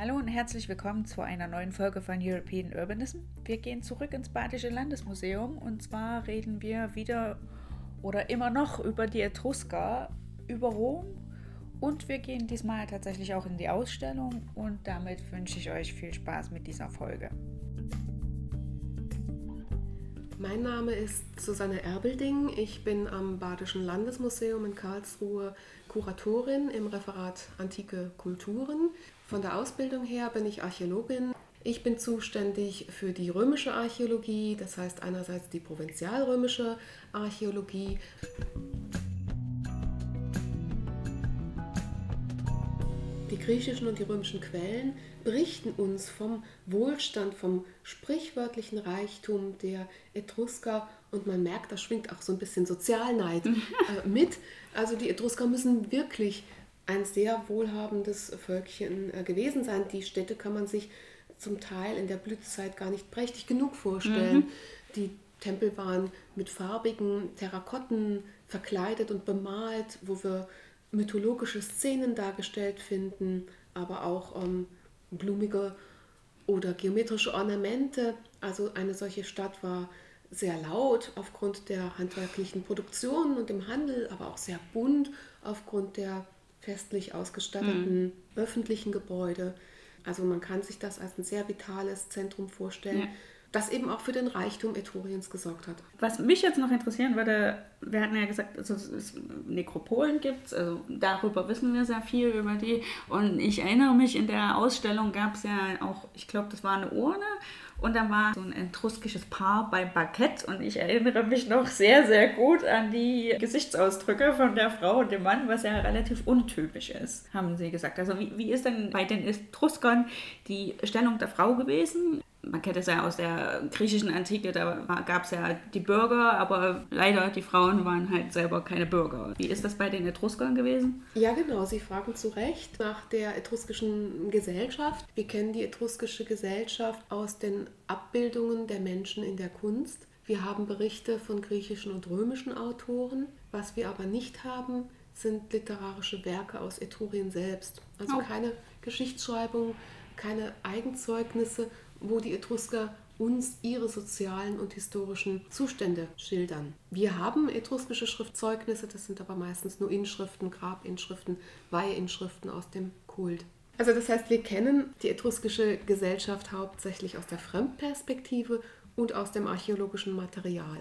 Hallo und herzlich willkommen zu einer neuen Folge von European Urbanism. Wir gehen zurück ins Badische Landesmuseum und zwar reden wir wieder oder immer noch über die Etrusker, über Rom und wir gehen diesmal tatsächlich auch in die Ausstellung und damit wünsche ich euch viel Spaß mit dieser Folge. Mein Name ist Susanne Erbelding. Ich bin am Badischen Landesmuseum in Karlsruhe Kuratorin im Referat Antike Kulturen. Von der Ausbildung her bin ich Archäologin. Ich bin zuständig für die römische Archäologie, das heißt einerseits die provinzialrömische Archäologie Die griechischen und die römischen Quellen berichten uns vom Wohlstand, vom sprichwörtlichen Reichtum der Etrusker und man merkt, da schwingt auch so ein bisschen Sozialneid äh, mit. Also die Etrusker müssen wirklich ein sehr wohlhabendes Völkchen äh, gewesen sein. Die Städte kann man sich zum Teil in der Blütezeit gar nicht prächtig genug vorstellen. Mhm. Die Tempel waren mit farbigen Terrakotten verkleidet und bemalt, wo wir mythologische Szenen dargestellt finden, aber auch ähm, blumige oder geometrische Ornamente. Also eine solche Stadt war sehr laut aufgrund der handwerklichen Produktion und dem Handel, aber auch sehr bunt aufgrund der festlich ausgestatteten mhm. öffentlichen Gebäude. Also man kann sich das als ein sehr vitales Zentrum vorstellen. Ja das eben auch für den Reichtum Etruriens gesorgt hat. Was mich jetzt noch interessieren würde, wir hatten ja gesagt, also es Nekropolen gibt es, also darüber wissen wir sehr viel über die. Und ich erinnere mich, in der Ausstellung gab es ja auch, ich glaube, das war eine Urne und da war so ein etruskisches Paar beim Bankett und ich erinnere mich noch sehr, sehr gut an die Gesichtsausdrücke von der Frau und dem Mann, was ja relativ untypisch ist, haben sie gesagt. Also wie, wie ist denn bei den Etruskern die Stellung der Frau gewesen? Man kennt es ja aus der griechischen Antike, da gab es ja die Bürger, aber leider die Frauen waren halt selber keine Bürger. Wie ist das bei den Etruskern gewesen? Ja, genau. Sie fragen zu Recht nach der etruskischen Gesellschaft. Wir kennen die etruskische Gesellschaft aus den Abbildungen der Menschen in der Kunst. Wir haben Berichte von griechischen und römischen Autoren. Was wir aber nicht haben, sind literarische Werke aus Etrurien selbst. Also oh. keine Geschichtsschreibung, keine Eigenzeugnisse wo die Etrusker uns ihre sozialen und historischen Zustände schildern. Wir haben etruskische Schriftzeugnisse, das sind aber meistens nur Inschriften, Grabinschriften, Weihinschriften aus dem Kult. Also das heißt, wir kennen die etruskische Gesellschaft hauptsächlich aus der Fremdperspektive und aus dem archäologischen Material.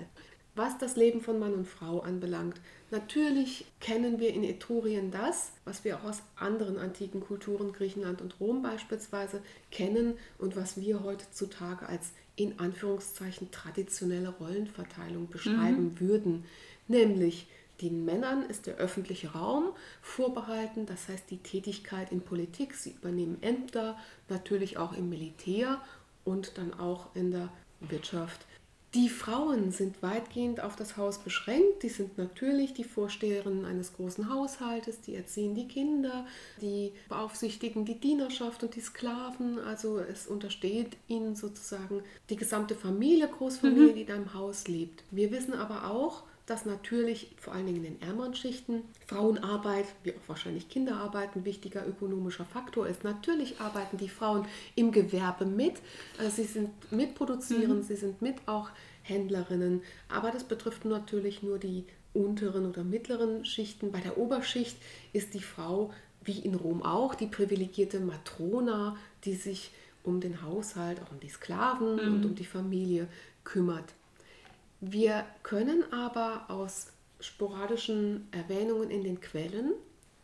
Was das Leben von Mann und Frau anbelangt, natürlich kennen wir in Etrurien das, was wir auch aus anderen antiken Kulturen, Griechenland und Rom beispielsweise, kennen und was wir heutzutage als in Anführungszeichen traditionelle Rollenverteilung beschreiben mhm. würden. Nämlich den Männern ist der öffentliche Raum vorbehalten, das heißt die Tätigkeit in Politik, sie übernehmen Ämter, natürlich auch im Militär und dann auch in der Wirtschaft. Die Frauen sind weitgehend auf das Haus beschränkt. Die sind natürlich die Vorsteherinnen eines großen Haushaltes, die erziehen die Kinder, die beaufsichtigen die Dienerschaft und die Sklaven. Also es untersteht ihnen sozusagen die gesamte Familie, Großfamilie, mhm. die in einem Haus lebt. Wir wissen aber auch, dass natürlich vor allen Dingen in den ärmeren Schichten Frauenarbeit, wie auch wahrscheinlich Kinderarbeit, ein wichtiger ökonomischer Faktor ist. Natürlich arbeiten die Frauen im Gewerbe mit. Äh, sie sind mitproduzieren, mhm. sie sind mit auch Händlerinnen. Aber das betrifft natürlich nur die unteren oder mittleren Schichten. Bei der Oberschicht ist die Frau, wie in Rom auch, die privilegierte Matrona, die sich um den Haushalt, auch um die Sklaven mhm. und um die Familie kümmert. Wir können aber aus sporadischen Erwähnungen in den Quellen,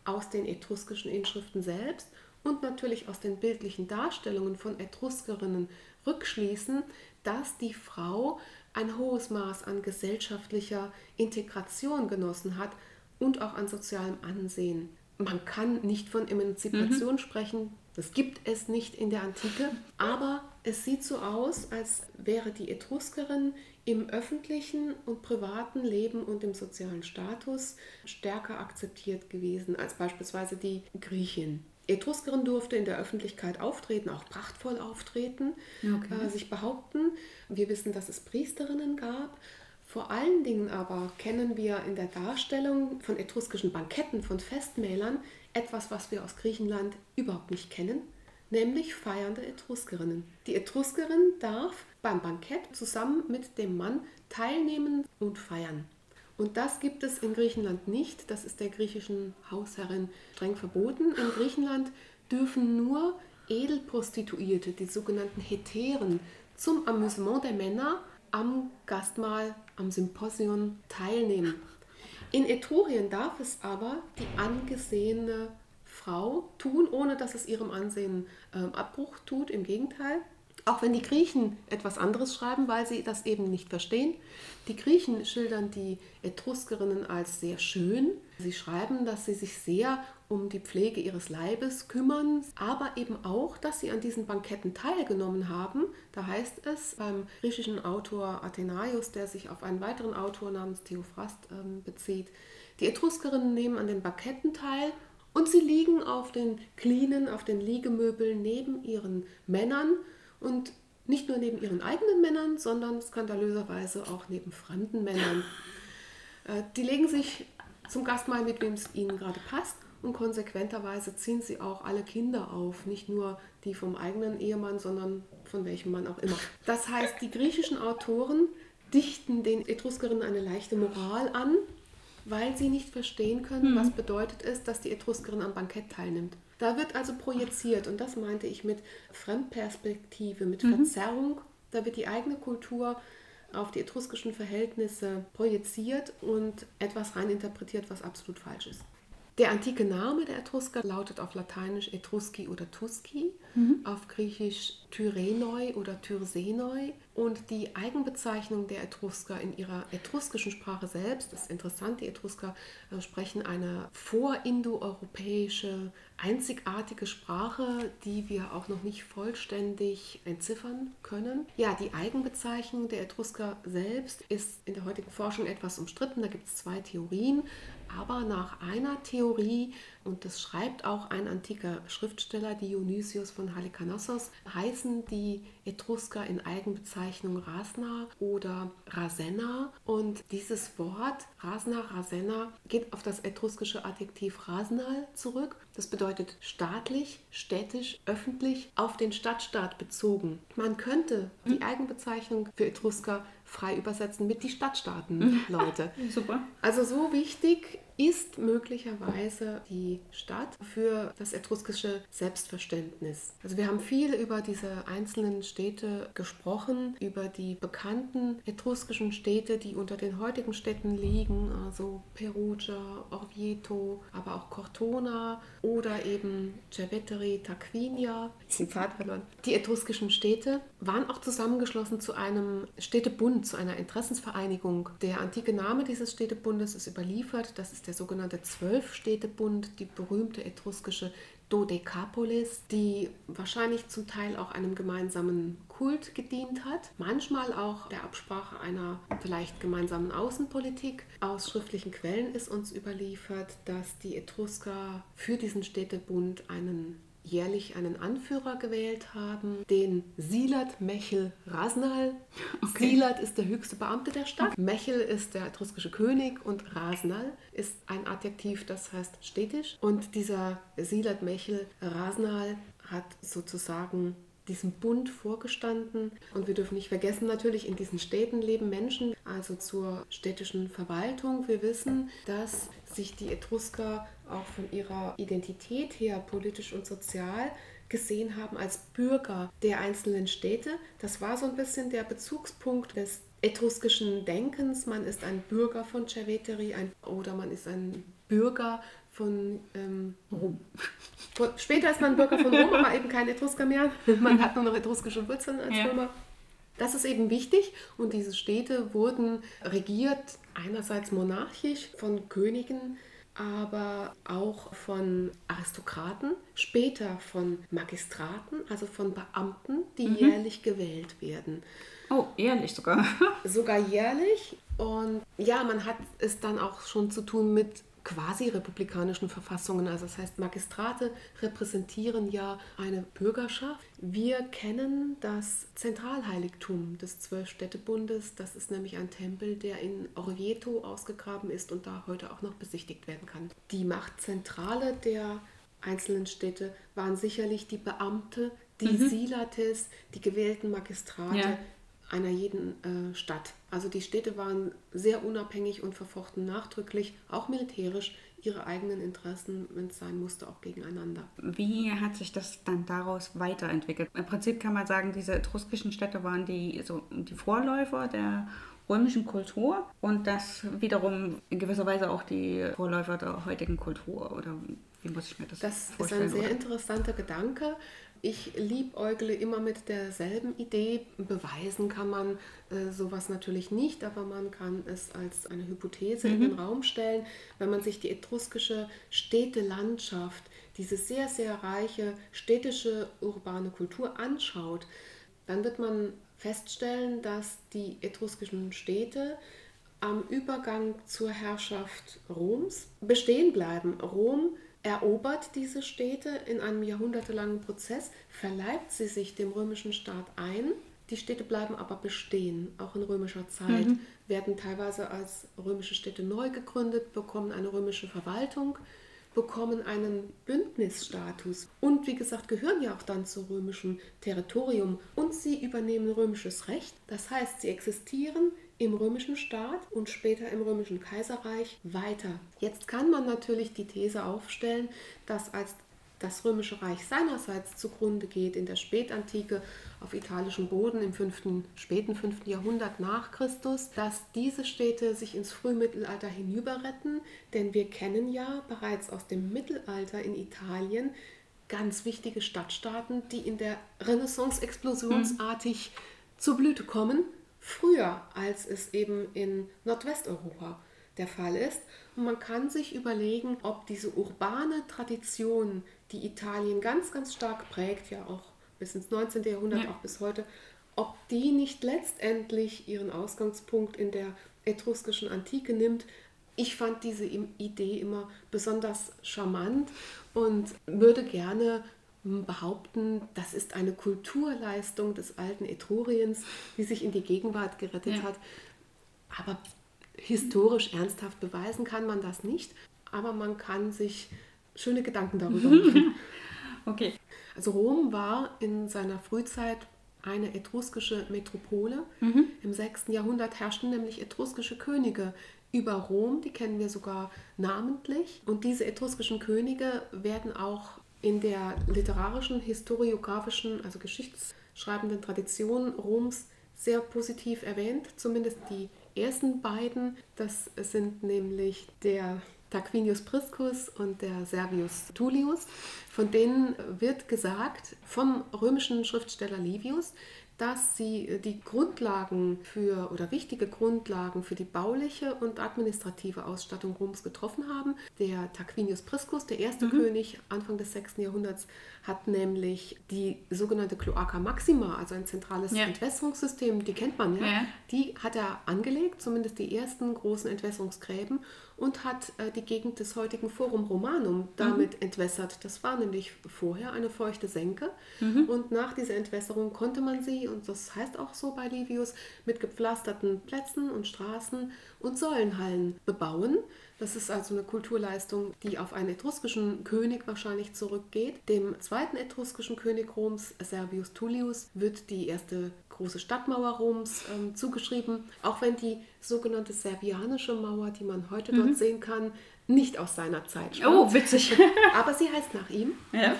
aus den etruskischen Inschriften selbst und natürlich aus den bildlichen Darstellungen von Etruskerinnen rückschließen, dass die Frau ein hohes Maß an gesellschaftlicher Integration genossen hat und auch an sozialem Ansehen. Man kann nicht von Emanzipation mhm. sprechen, das gibt es nicht in der Antike, aber es sieht so aus, als wäre die Etruskerin im öffentlichen und privaten Leben und im sozialen Status stärker akzeptiert gewesen als beispielsweise die Griechin. Etruskerin durfte in der Öffentlichkeit auftreten, auch prachtvoll auftreten, okay. äh, sich behaupten. Wir wissen, dass es Priesterinnen gab. Vor allen Dingen aber kennen wir in der Darstellung von etruskischen Banketten, von Festmählern, etwas, was wir aus Griechenland überhaupt nicht kennen, nämlich feiernde Etruskerinnen. Die Etruskerin darf beim Bankett zusammen mit dem Mann teilnehmen und feiern. Und das gibt es in Griechenland nicht. Das ist der griechischen Hausherrin streng verboten. In Griechenland dürfen nur Edelprostituierte, die sogenannten Heteren, zum Amüsement der Männer am Gastmahl, am Symposion teilnehmen. In Etrurien darf es aber die angesehene Frau tun, ohne dass es ihrem Ansehen äh, Abbruch tut. Im Gegenteil. Auch wenn die Griechen etwas anderes schreiben, weil sie das eben nicht verstehen. Die Griechen schildern die Etruskerinnen als sehr schön. Sie schreiben, dass sie sich sehr um die Pflege ihres Leibes kümmern, aber eben auch, dass sie an diesen Banketten teilgenommen haben. Da heißt es beim griechischen Autor Athenaios, der sich auf einen weiteren Autor namens Theophrast ähm, bezieht, die Etruskerinnen nehmen an den Banketten teil und sie liegen auf den Klinen, auf den Liegemöbeln neben ihren Männern und nicht nur neben ihren eigenen Männern, sondern skandalöserweise auch neben fremden Männern. Äh, die legen sich zum Gastmahl mit wem es ihnen gerade passt und konsequenterweise ziehen sie auch alle Kinder auf, nicht nur die vom eigenen Ehemann, sondern von welchem Mann auch immer. Das heißt, die griechischen Autoren dichten den Etruskerinnen eine leichte Moral an, weil sie nicht verstehen können, hm. was bedeutet es, dass die Etruskerin am Bankett teilnimmt. Da wird also projiziert, und das meinte ich mit Fremdperspektive, mit mhm. Verzerrung. Da wird die eigene Kultur auf die etruskischen Verhältnisse projiziert und etwas reininterpretiert, was absolut falsch ist. Der antike Name der Etrusker lautet auf Lateinisch Etruski oder Tuski, mhm. auf Griechisch Tyrenoi oder Tyrsenoi und die Eigenbezeichnung der Etrusker in ihrer etruskischen Sprache selbst ist interessant. Die Etrusker äh, sprechen eine vorindoeuropäische, einzigartige Sprache, die wir auch noch nicht vollständig entziffern können. Ja, die Eigenbezeichnung der Etrusker selbst ist in der heutigen Forschung etwas umstritten. Da gibt es zwei Theorien. Aber nach einer Theorie, und das schreibt auch ein antiker Schriftsteller, Dionysius von Halikarnassos, heißen die Etrusker in Eigenbezeichnung Rasna oder Rasenna. Und dieses Wort Rasna, Rasenna geht auf das etruskische Adjektiv Rasnal zurück. Das bedeutet staatlich, städtisch, öffentlich, auf den Stadtstaat bezogen. Man könnte die. Eigenbezeichnung für Etrusker frei übersetzen mit die Stadtstaaten, Leute. Super. Also so wichtig ist möglicherweise die Stadt für das etruskische Selbstverständnis. Also wir haben viel über diese einzelnen Städte gesprochen, über die bekannten etruskischen Städte, die unter den heutigen Städten liegen, also Perugia, Orvieto, aber auch Cortona oder eben Cerveteri, Tarquinia, Die etruskischen Städte waren auch zusammengeschlossen zu einem Städtebund, zu einer Interessensvereinigung. Der antike Name dieses Städtebundes ist überliefert, das ist der sogenannte Zwölfstädtebund, die berühmte etruskische Dodekapolis, die wahrscheinlich zum Teil auch einem gemeinsamen Kult gedient hat, manchmal auch der Absprache einer vielleicht gemeinsamen Außenpolitik. Aus schriftlichen Quellen ist uns überliefert, dass die Etrusker für diesen Städtebund einen jährlich einen Anführer gewählt haben, den Silat Mechel Rasnal. Okay. Silat ist der höchste Beamte der Stadt, Mechel ist der etruskische König und Rasnal ist ein Adjektiv, das heißt städtisch. Und dieser Silat Mechel Rasnal hat sozusagen diesem Bund vorgestanden. Und wir dürfen nicht vergessen, natürlich in diesen Städten leben Menschen, also zur städtischen Verwaltung. Wir wissen, dass sich die Etrusker auch von ihrer Identität her, politisch und sozial, gesehen haben als Bürger der einzelnen Städte. Das war so ein bisschen der Bezugspunkt des etruskischen Denkens. Man ist ein Bürger von Cerveteri ein, oder man ist ein Bürger von ähm, Rom. Später ist man Bürger von Rom, aber eben kein Etrusker mehr. Man hat nur noch etruskische Wurzeln als ja. Römer. Das ist eben wichtig und diese Städte wurden regiert einerseits monarchisch von Königen, aber auch von Aristokraten, später von Magistraten, also von Beamten, die mhm. jährlich gewählt werden. Oh, jährlich sogar. sogar jährlich. Und ja, man hat es dann auch schon zu tun mit quasi republikanischen Verfassungen. Also das heißt, Magistrate repräsentieren ja eine Bürgerschaft. Wir kennen das Zentralheiligtum des Zwölfstädtebundes. Das ist nämlich ein Tempel, der in Orvieto ausgegraben ist und da heute auch noch besichtigt werden kann. Die Machtzentrale der einzelnen Städte waren sicherlich die Beamte, die Mhm. Silates, die gewählten Magistrate Ja. Einer jeden äh, Stadt. Also die Städte waren sehr unabhängig und verfochten nachdrücklich, auch militärisch, ihre eigenen Interessen, wenn es sein musste, auch gegeneinander. Wie hat sich das dann daraus weiterentwickelt? Im Prinzip kann man sagen, diese etruskischen Städte waren die, so, die Vorläufer der römischen Kultur und das wiederum in gewisser Weise auch die Vorläufer der heutigen Kultur. Oder wie muss ich mir das, Das ist vorstellen? ein sehr oder? interessanter Gedanke. Ich liebäugle immer mit derselben Idee. Beweisen kann man äh, sowas natürlich nicht, aber man kann es als eine Hypothese in den Raum stellen. Wenn man sich die etruskische Städtelandschaft, diese sehr, sehr reiche städtische urbane Kultur anschaut, dann wird man feststellen, dass die etruskischen Städte am Übergang zur Herrschaft Roms bestehen bleiben. Rom erobert diese Städte in einem jahrhundertelangen Prozess, verleibt sie sich dem römischen Staat ein. Die Städte bleiben aber bestehen, auch in römischer Zeit, werden teilweise als römische Städte neu gegründet, bekommen eine römische Verwaltung, bekommen einen Bündnisstatus und wie gesagt gehören ja auch dann zu römischem Territorium und sie übernehmen römisches Recht. Das heißt, sie existieren im römischen Staat und später im römischen Kaiserreich weiter. Jetzt kann man natürlich die These aufstellen, dass als das römische Reich seinerseits zugrunde geht in der Spätantike auf italischem Boden im 5., späten 5. Jahrhundert nach Christus, dass diese Städte sich ins Frühmittelalter hinüberretten, denn wir kennen ja bereits aus dem Mittelalter in Italien ganz wichtige Stadtstaaten, die in der Renaissance explosionsartig zur Blüte kommen, früher als es eben in Nordwesteuropa der Fall ist. Und man kann sich überlegen, ob diese urbane Tradition, die Italien ganz, ganz stark prägt, ja auch bis ins 19. Jahrhundert, Ja. auch bis heute, ob die nicht letztendlich ihren Ausgangspunkt in der etruskischen Antike nimmt. Ich fand diese Idee immer besonders charmant und würde gerne behaupten, das ist eine Kulturleistung des alten Etruriens, die sich in die Gegenwart gerettet Ja. hat. Aber historisch ernsthaft beweisen kann man das nicht, aber man kann sich schöne Gedanken darüber machen. Okay. Also Rom war in seiner Frühzeit eine etruskische Metropole. Im 6. Jahrhundert herrschten nämlich etruskische Könige über Rom, die kennen wir sogar namentlich. Und diese etruskischen Könige werden auch in der literarischen, historiografischen, also geschichtsschreibenden Tradition Roms sehr positiv erwähnt, zumindest die ersten beiden. Das sind nämlich der Tarquinius Priscus und der Servius Tullius. Von denen wird gesagt vom römischen Schriftsteller Livius, dass sie die Grundlagen für oder wichtige Grundlagen für die bauliche und administrative Ausstattung Roms getroffen haben. Der Tarquinius Priscus, der erste König Anfang des 6. Jahrhunderts, hat nämlich die sogenannte Cloaca Maxima, also ein zentrales Ja. Entwässerungssystem, die kennt man ja, Ja. die hat er angelegt, zumindest die ersten großen Entwässerungsgräben und hat äh, die Gegend des heutigen Forum Romanum damit entwässert. Das war nämlich vorher eine feuchte Senke und nach dieser Entwässerung konnte man sie, und das heißt auch so bei Livius, mit gepflasterten Plätzen und Straßen und Säulenhallen bebauen. Das ist also eine Kulturleistung, die auf einen etruskischen König wahrscheinlich zurückgeht. Dem zweiten etruskischen König Roms, Servius Tullius, wird die erste große Stadtmauer Roms ähm, zugeschrieben, auch wenn die sogenannte Servianische Mauer, die man heute dort sehen kann, nicht aus seiner Zeit stammt. Oh, witzig. Aber sie heißt nach ihm. ja.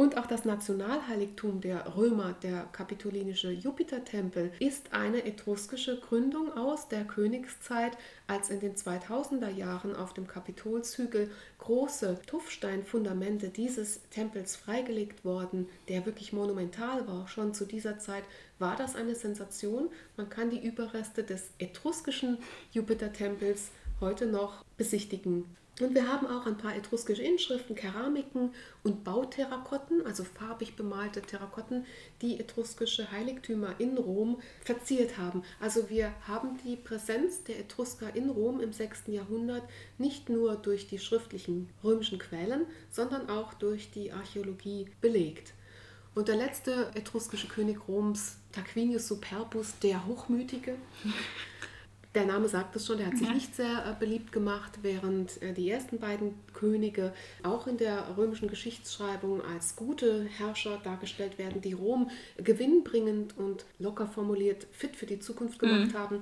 Und auch das Nationalheiligtum der Römer, der kapitolinische Jupitertempel, ist eine etruskische Gründung aus der Königszeit, als in den 2000er Jahren auf dem Kapitolshügel große Tuffsteinfundamente dieses Tempels freigelegt worden, der wirklich monumental war. Schon zu dieser Zeit war das eine Sensation. Man kann die Überreste des etruskischen Jupitertempels heute noch besichtigen. Und wir haben auch ein paar etruskische Inschriften, Keramiken und Bauterrakotten, also farbig bemalte Terrakotten, die etruskische Heiligtümer in Rom verziert haben. Also wir haben die Präsenz der Etrusker in Rom im 6. Jahrhundert nicht nur durch die schriftlichen römischen Quellen, sondern auch durch die Archäologie belegt. Und der letzte etruskische König Roms, Tarquinius Superbus, der Hochmütige, Der Name sagt es schon, der hat sich ja. nicht sehr äh, beliebt gemacht, während äh, die ersten beiden Könige auch in der römischen Geschichtsschreibung als gute Herrscher dargestellt werden, die Rom gewinnbringend und locker formuliert fit für die Zukunft gemacht mhm. haben,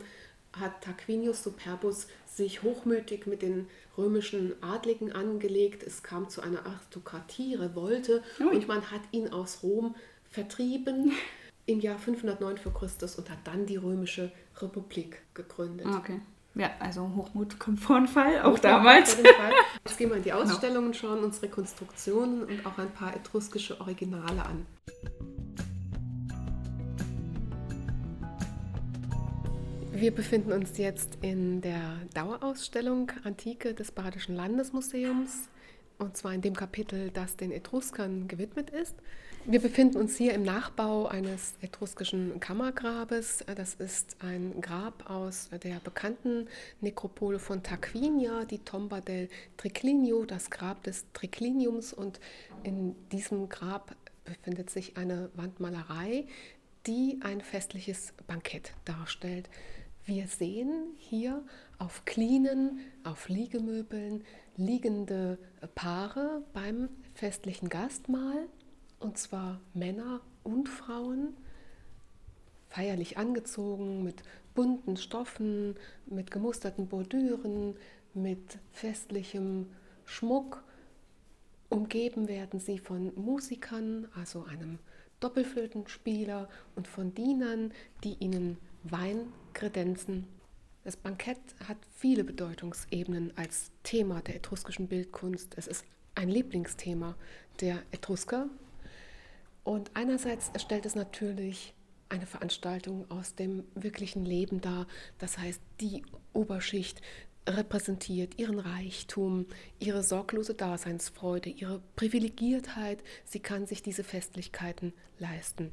hat Tarquinius Superbus sich hochmütig mit den römischen Adligen angelegt. Es kam zu einer Aristokratie, Revolte mhm. und man hat ihn aus Rom vertrieben im Jahr 509 vor Christus und hat dann die römische Republik gegründet. Okay. Ja, also Hochmut kommt vor den Fall, auch Hochmut damals. Fall. Jetzt gehen wir in die genau. Ausstellungen, schauen uns Rekonstruktionen und auch ein paar etruskische Originale an. Wir befinden uns jetzt in der Dauerausstellung Antike des Badischen Landesmuseums und zwar in dem Kapitel, das den Etruskern gewidmet ist. Wir befinden uns hier im Nachbau eines etruskischen Kammergrabes. Das ist ein Grab aus der bekannten Nekropole von Tarquinia, die Tomba del Triclinio, das Grab des Tricliniums. Und in diesem Grab befindet sich eine Wandmalerei, die ein festliches Bankett darstellt. Wir sehen hier auf Klinen, auf Liegemöbeln liegende Paare beim festlichen Gastmahl und zwar Männer und Frauen, feierlich angezogen mit bunten Stoffen, mit gemusterten Bordüren, mit festlichem Schmuck. Umgeben werden sie von Musikern, also einem Doppelflötenspieler und von Dienern, die ihnen Wein kredenzen. Das Bankett hat viele Bedeutungsebenen als Thema der etruskischen Bildkunst. Es ist ein Lieblingsthema der Etrusker und einerseits stellt es natürlich eine Veranstaltung aus dem wirklichen Leben dar. Das heißt, die Oberschicht repräsentiert ihren Reichtum, ihre sorglose Daseinsfreude, ihre Privilegiertheit. Sie kann sich diese Festlichkeiten leisten.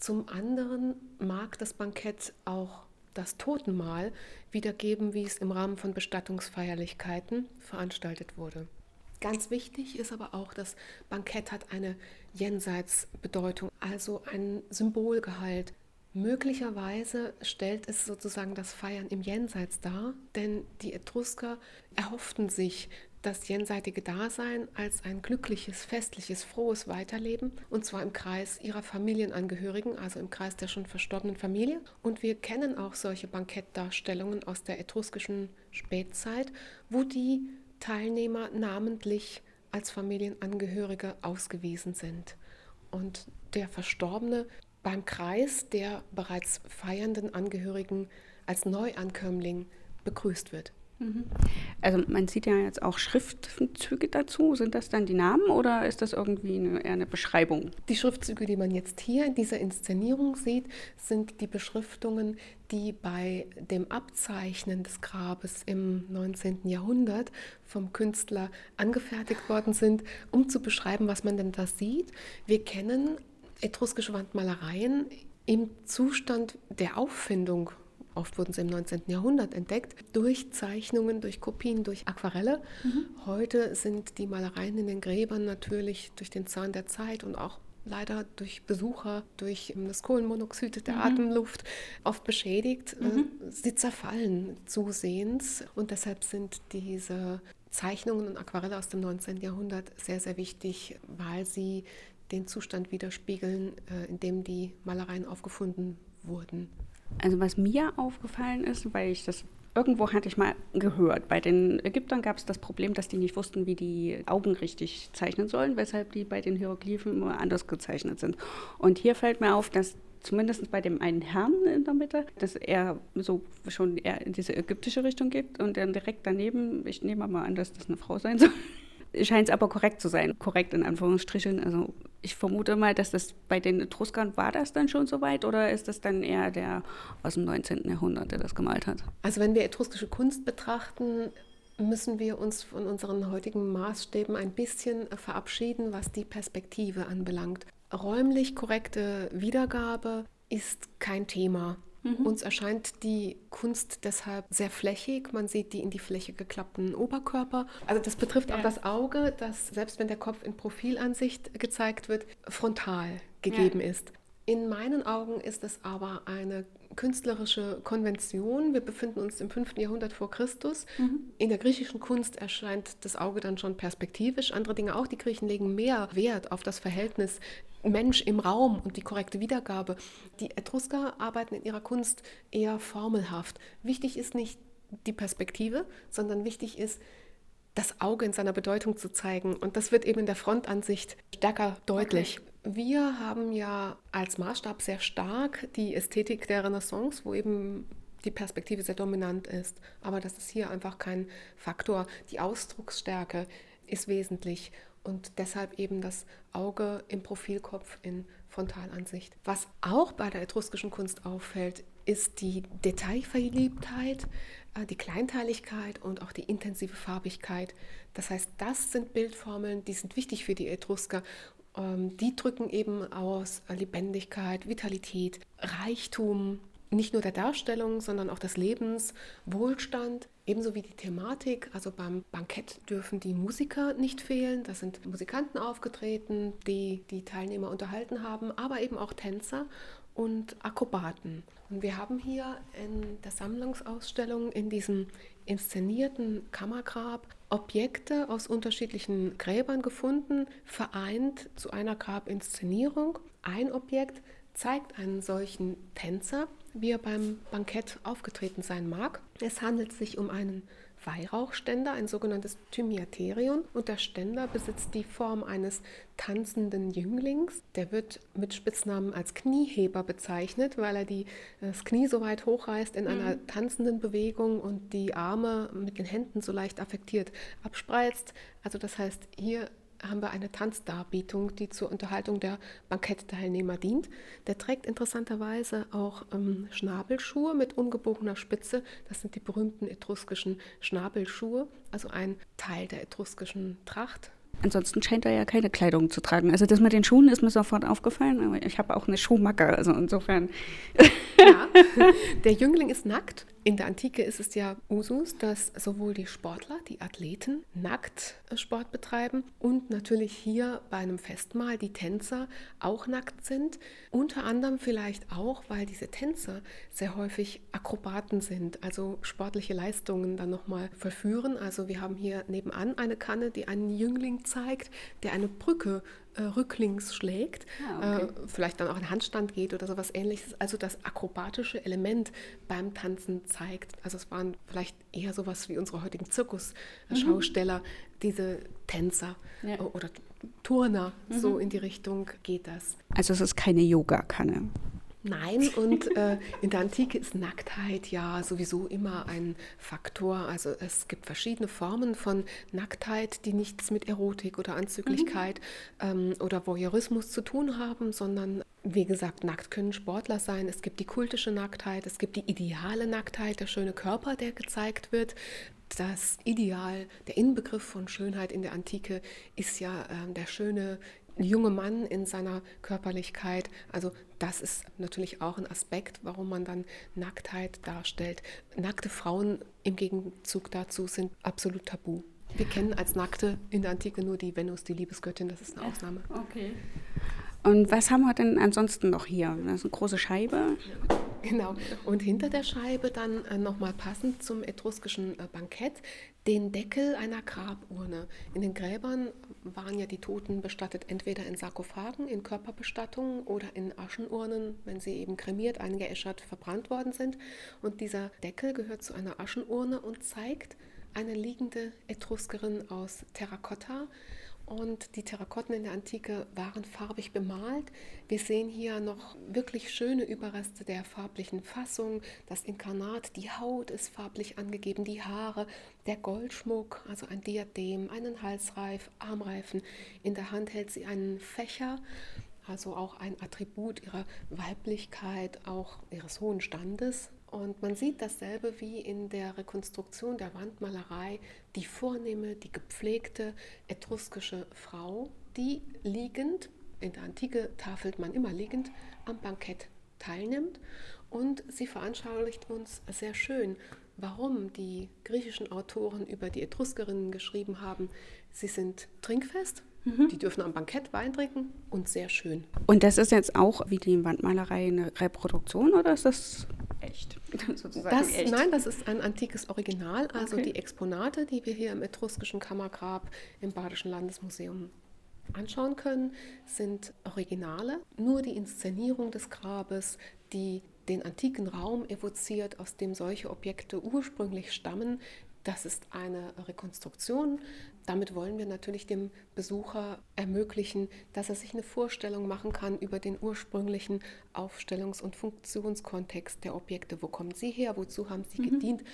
Zum anderen mag das Bankett auch das Totenmahl wiedergeben, wie es im Rahmen von Bestattungsfeierlichkeiten veranstaltet wurde. Ganz wichtig ist aber auch, das Bankett hat eine Jenseitsbedeutung, also einen Symbolgehalt. Möglicherweise stellt es sozusagen das Feiern im Jenseits dar, denn die Etrusker erhofften sich das jenseitige Dasein als ein glückliches, festliches, frohes Weiterleben, und zwar im Kreis ihrer Familienangehörigen, also im Kreis der schon verstorbenen Familie. Und wir kennen auch solche Bankettdarstellungen aus der etruskischen Spätzeit, wo die Teilnehmer namentlich als Familienangehörige ausgewiesen sind. Und der Verstorbene beim Kreis der bereits feiernden Angehörigen als Neuankömmling begrüßt wird. Mhm. Also man sieht ja jetzt auch Schriftzüge dazu. Sind das dann die Namen oder ist das irgendwie eine, eher eine Beschreibung? Die Schriftzüge, die man jetzt hier in dieser Inszenierung sieht, sind die Beschriftungen, die bei dem Abzeichnen des Grabes im 19. Jahrhundert vom Künstler angefertigt worden sind, um zu beschreiben, was man denn da sieht. Wir kennen etruskische Wandmalereien im Zustand der Auffindung oft wurden sie im 19. Jahrhundert entdeckt, durch Zeichnungen, durch Kopien, durch Aquarelle. Mhm. Heute sind die Malereien in den Gräbern natürlich durch den Zahn der Zeit und auch leider durch Besucher, durch das Kohlenmonoxid der mhm. Atemluft oft beschädigt. Äh, mhm. Sie zerfallen zusehends und deshalb sind diese Zeichnungen und Aquarelle aus dem 19. Jahrhundert sehr, sehr wichtig, weil sie den Zustand widerspiegeln, äh, in dem die Malereien aufgefunden wurden. Also was mir aufgefallen ist, weil ich das irgendwo hatte ich mal gehört, bei den Ägyptern gab es das Problem, dass die nicht wussten, wie die Augen richtig zeichnen sollen, weshalb die bei den Hieroglyphen immer anders gezeichnet sind. Und hier fällt mir auf, dass zumindest bei dem einen Herrn in der Mitte, dass er so schon eher in diese ägyptische Richtung geht und dann direkt daneben, ich nehme mal an, dass das eine Frau sein soll, scheint es aber korrekt zu sein. Korrekt in Anführungsstrichen. Also ich vermute mal, dass das bei den Etruskern war das dann schon so weit oder ist das dann eher der aus dem 19. Jahrhundert, der das gemalt hat? Also wenn wir etruskische Kunst betrachten, müssen wir uns von unseren heutigen Maßstäben ein bisschen verabschieden, was die Perspektive anbelangt. Räumlich korrekte Wiedergabe ist kein Thema. Mhm. Uns erscheint die Kunst deshalb sehr flächig. Man sieht die in die Fläche geklappten Oberkörper. Also das betrifft ja. auch das Auge, das selbst wenn der Kopf in Profilansicht gezeigt wird, frontal gegeben ja. ist. In meinen Augen ist es aber eine künstlerische Konvention. Wir befinden uns im 5. Jahrhundert vor Christus. Mhm. In der griechischen Kunst erscheint das Auge dann schon perspektivisch. Andere Dinge auch. Die Griechen legen mehr Wert auf das Verhältnis Mensch im Raum und die korrekte Wiedergabe. Die Etrusker arbeiten in ihrer Kunst eher formelhaft. Wichtig ist nicht die Perspektive, sondern wichtig ist, das Auge in seiner Bedeutung zu zeigen. Und das wird eben in der Frontansicht stärker deutlich. Okay. Wir haben ja als Maßstab sehr stark die Ästhetik der Renaissance, wo eben die Perspektive sehr dominant ist. Aber das ist hier einfach kein Faktor. Die Ausdrucksstärke ist wesentlich und deshalb eben das Auge im Profilkopf in Frontalansicht. Was auch bei der etruskischen Kunst auffällt, ist die Detailverliebtheit, äh, die Kleinteiligkeit und auch die intensive Farbigkeit. Das heißt, das sind Bildformeln, die sind wichtig für die Etrusker. Ähm, die drücken eben aus Lebendigkeit, Vitalität, Reichtum, nicht nur der Darstellung, sondern auch des Lebens, Wohlstand, ebenso wie die Thematik. Also beim Bankett dürfen die Musiker nicht fehlen. Da sind Musikanten aufgetreten, die die Teilnehmer unterhalten haben, aber eben auch Tänzer und Akrobaten. Und wir haben hier in der Sammlungsausstellung in diesem inszenierten Kammergrab Objekte aus unterschiedlichen Gräbern gefunden, vereint zu einer Grabinszenierung. Ein Objekt zeigt einen solchen Tänzer, wie er beim Bankett aufgetreten sein mag. Es handelt sich um einen Weihrauchständer, ein sogenanntes Thymiaterion. Und der Ständer besitzt die Form eines tanzenden Jünglings. Der wird mit Spitznamen als Knieheber bezeichnet, weil er die, das Knie so weit hochreißt in einer mhm. tanzenden Bewegung und die Arme mit den Händen so leicht affektiert abspreizt. Also das heißt, hier haben wir eine Tanzdarbietung, die zur Unterhaltung der Bankettteilnehmer dient. Der trägt interessanterweise auch ähm, Schnabelschuhe mit ungebogener Spitze. Das sind die berühmten etruskischen Schnabelschuhe, also ein Teil der etruskischen Tracht. Ansonsten scheint er ja keine Kleidung zu tragen. Also das mit den Schuhen ist mir sofort aufgefallen, aber ich habe auch eine Schuhmacke, also insofern. Ja, der Jüngling ist nackt in der Antike ist es ja Usus, dass sowohl die Sportler, die Athleten, nackt äh, Sport betreiben und natürlich hier bei einem Festmahl die Tänzer auch nackt sind. Unter anderem vielleicht auch, weil diese Tänzer sehr häufig Akrobaten sind, also sportliche Leistungen dann nochmal vollführen. Also wir haben hier nebenan eine Kanne, die einen Jüngling zeigt, der eine Brücke äh, rücklings schlägt, ah, okay. äh, vielleicht dann auch in Handstand geht oder sowas ähnliches. Also das akrobatische Element beim Tanzen zeigt. Also es waren vielleicht eher sowas wie unsere heutigen Zirkusschausteller, mhm. diese Tänzer ja. oder Turner, mhm. so in die Richtung geht das. Also es ist keine Yoga-Kanne. Nein, und äh, in der Antike ist Nacktheit ja sowieso immer ein Faktor. Also es gibt verschiedene Formen von Nacktheit, die nichts mit Erotik oder Anzüglichkeit mhm. ähm, oder Voyeurismus zu tun haben, sondern wie gesagt, nackt können Sportler sein. Es gibt die kultische Nacktheit, es gibt die ideale Nacktheit, der schöne Körper, der gezeigt wird. Das Ideal, der Inbegriff von Schönheit in der Antike ist ja äh, der schöne junge Mann in seiner Körperlichkeit. Also das ist natürlich auch ein Aspekt, warum man dann Nacktheit darstellt. Nackte Frauen im Gegenzug dazu sind absolut tabu. Wir kennen als Nackte in der Antike nur die Venus, die Liebesgöttin, das ist eine Ausnahme. Okay. Und was haben wir denn ansonsten noch hier? Das ist eine große Scheibe. Genau. Und hinter der Scheibe dann äh, nochmal passend zum etruskischen äh, Bankett den Deckel einer Graburne. In den Gräbern waren ja die Toten bestattet entweder in Sarkophagen, in Körperbestattungen oder in Aschenurnen, wenn sie eben kremiert, eingeäschert, verbrannt worden sind. Und dieser Deckel gehört zu einer Aschenurne und zeigt eine liegende Etruskerin aus Terrakotta und die Terrakotten in der Antike waren farbig bemalt. Wir sehen hier noch wirklich schöne Überreste der farblichen Fassung. Das Inkarnat, die Haut ist farblich angegeben, die Haare, der Goldschmuck, also ein Diadem, einen Halsreif, Armreifen. In der Hand hält sie einen Fächer, also auch ein Attribut ihrer Weiblichkeit, auch ihres hohen Standes. Und man sieht dasselbe wie in der Rekonstruktion der Wandmalerei, die vornehme, die gepflegte etruskische Frau, die liegend, in der Antike tafelt man immer liegend, am Bankett teilnimmt. Und sie veranschaulicht uns sehr schön, warum die griechischen Autoren über die Etruskerinnen geschrieben haben. Sie sind trinkfest, mhm. die dürfen am Bankett Wein trinken und sehr schön. Und das ist jetzt auch wie die Wandmalerei eine Reproduktion oder ist das echt. Sozusagen das, echt. Nein, das ist ein antikes Original. Also okay. die Exponate, die wir hier im Etruskischen Kammergrab im Badischen Landesmuseum anschauen können, sind Originale. Nur die Inszenierung des Grabes, die den antiken Raum evoziert, aus dem solche Objekte ursprünglich stammen, das ist eine Rekonstruktion. Damit wollen wir natürlich dem Besucher ermöglichen, dass er sich eine Vorstellung machen kann über den ursprünglichen Aufstellungs- und Funktionskontext der Objekte. Wo kommen sie her? Wozu haben sie mhm. gedient?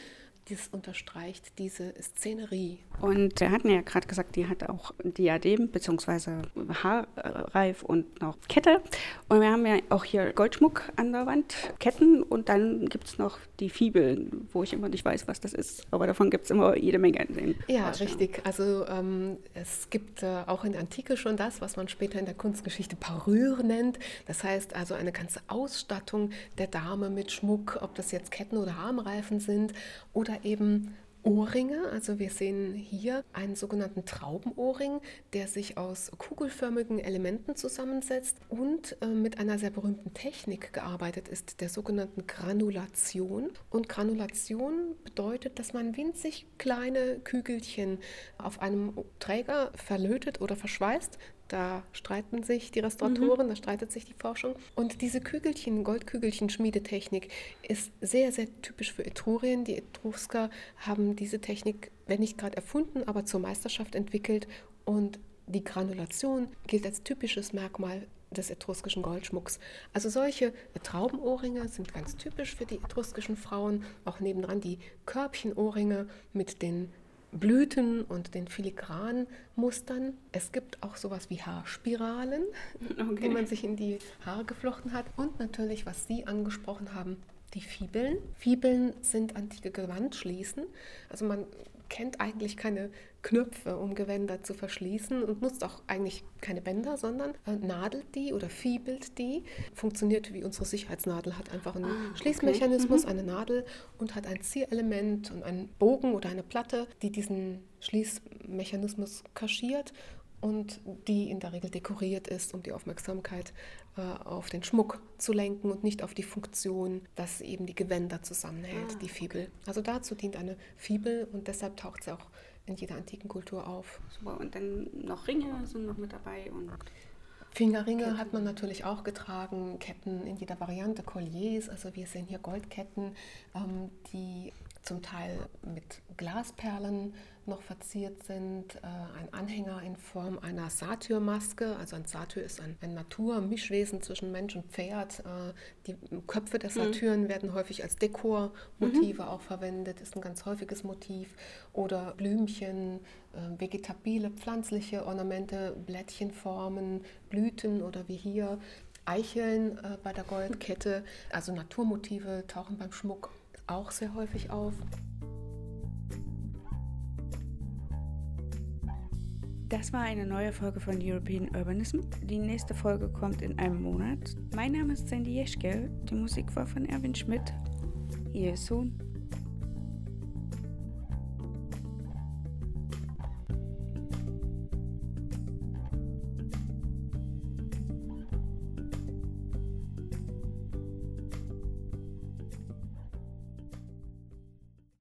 Das unterstreicht diese Szenerie. Und wir hatten ja gerade gesagt, die hat auch Diadem bzw. Haarreif und noch Kette. Und wir haben ja auch hier Goldschmuck an der Wand, Ketten und dann gibt es noch die Fibeln, wo ich immer nicht weiß, was das ist. Aber davon gibt es immer jede Menge in den Ja, richtig. Also ähm, es gibt äh, auch in der Antike schon das, was man später in der Kunstgeschichte Parure nennt. Das heißt also eine ganze Ausstattung der Dame mit Schmuck, ob das jetzt Ketten oder Armreifen sind oder oder eben Ohrringe. Also wir sehen hier einen sogenannten Traubenohrring, der sich aus kugelförmigen Elementen zusammensetzt und äh, mit einer sehr berühmten Technik gearbeitet ist, der sogenannten Granulation. Und Granulation bedeutet, dass man winzig kleine Kügelchen auf einem Träger verlötet oder verschweißt, da streiten sich die Restauratoren, mhm. da streitet sich die Forschung. Und diese Kügelchen, Goldkügelchen-Schmiedetechnik ist sehr, sehr typisch für Etrurien. Die Etrusker haben diese Technik, wenn nicht gerade erfunden, aber zur Meisterschaft entwickelt. Und die Granulation gilt als typisches Merkmal des etruskischen Goldschmucks. Also solche Traubenohrringe sind ganz typisch für die etruskischen Frauen. Auch nebendran die Körbchenohrringe mit den Blüten und den filigranen Mustern. Es gibt auch sowas wie Haarspiralen, okay. die man sich in die Haare geflochten hat. Und natürlich, was Sie angesprochen haben, die Fibeln. Fibeln sind antike Gewandschließen. Also man kennt eigentlich keine Knöpfe, um Gewänder zu verschließen und nutzt auch eigentlich keine Bänder, sondern äh, nadelt die oder fiebelt die. Funktioniert wie unsere Sicherheitsnadel, hat einfach einen ah, Schließmechanismus, okay. mhm. eine Nadel und hat ein Zierelement und einen Bogen oder eine Platte, die diesen Schließmechanismus kaschiert und die in der Regel dekoriert ist, um die Aufmerksamkeit auf den Schmuck zu lenken und nicht auf die Funktion, dass eben die Gewänder zusammenhält, ah. die Fibel. Also dazu dient eine Fibel und deshalb taucht sie auch in jeder antiken Kultur auf. Super. Und dann noch Ringe sind noch mit dabei und Fingerringe Ketten. hat man natürlich auch getragen, Ketten in jeder Variante, Colliers, also wir sehen hier Goldketten, ähm, die zum Teil mit Glasperlen noch verziert sind, äh, ein Anhänger in Form einer Satyrmaske. Also ein Satyr ist ein, ein Naturmischwesen zwischen Mensch und Pferd. Äh, die Köpfe der mhm. Satyren mhm. werden häufig als Dekormotive mhm. auch verwendet, ist ein ganz häufiges Motiv. Oder Blümchen, äh, vegetabile, pflanzliche Ornamente, Blättchenformen, Blüten oder wie hier Eicheln äh, bei der Goldkette. Also Naturmotive tauchen beim Schmuck auch sehr häufig auf. Das war eine neue Folge von European Urbanism. Die nächste Folge kommt in einem Monat. Mein Name ist Sandy Jeschke. Die Musik war von Erwin Schmidt. Ihr Sohn.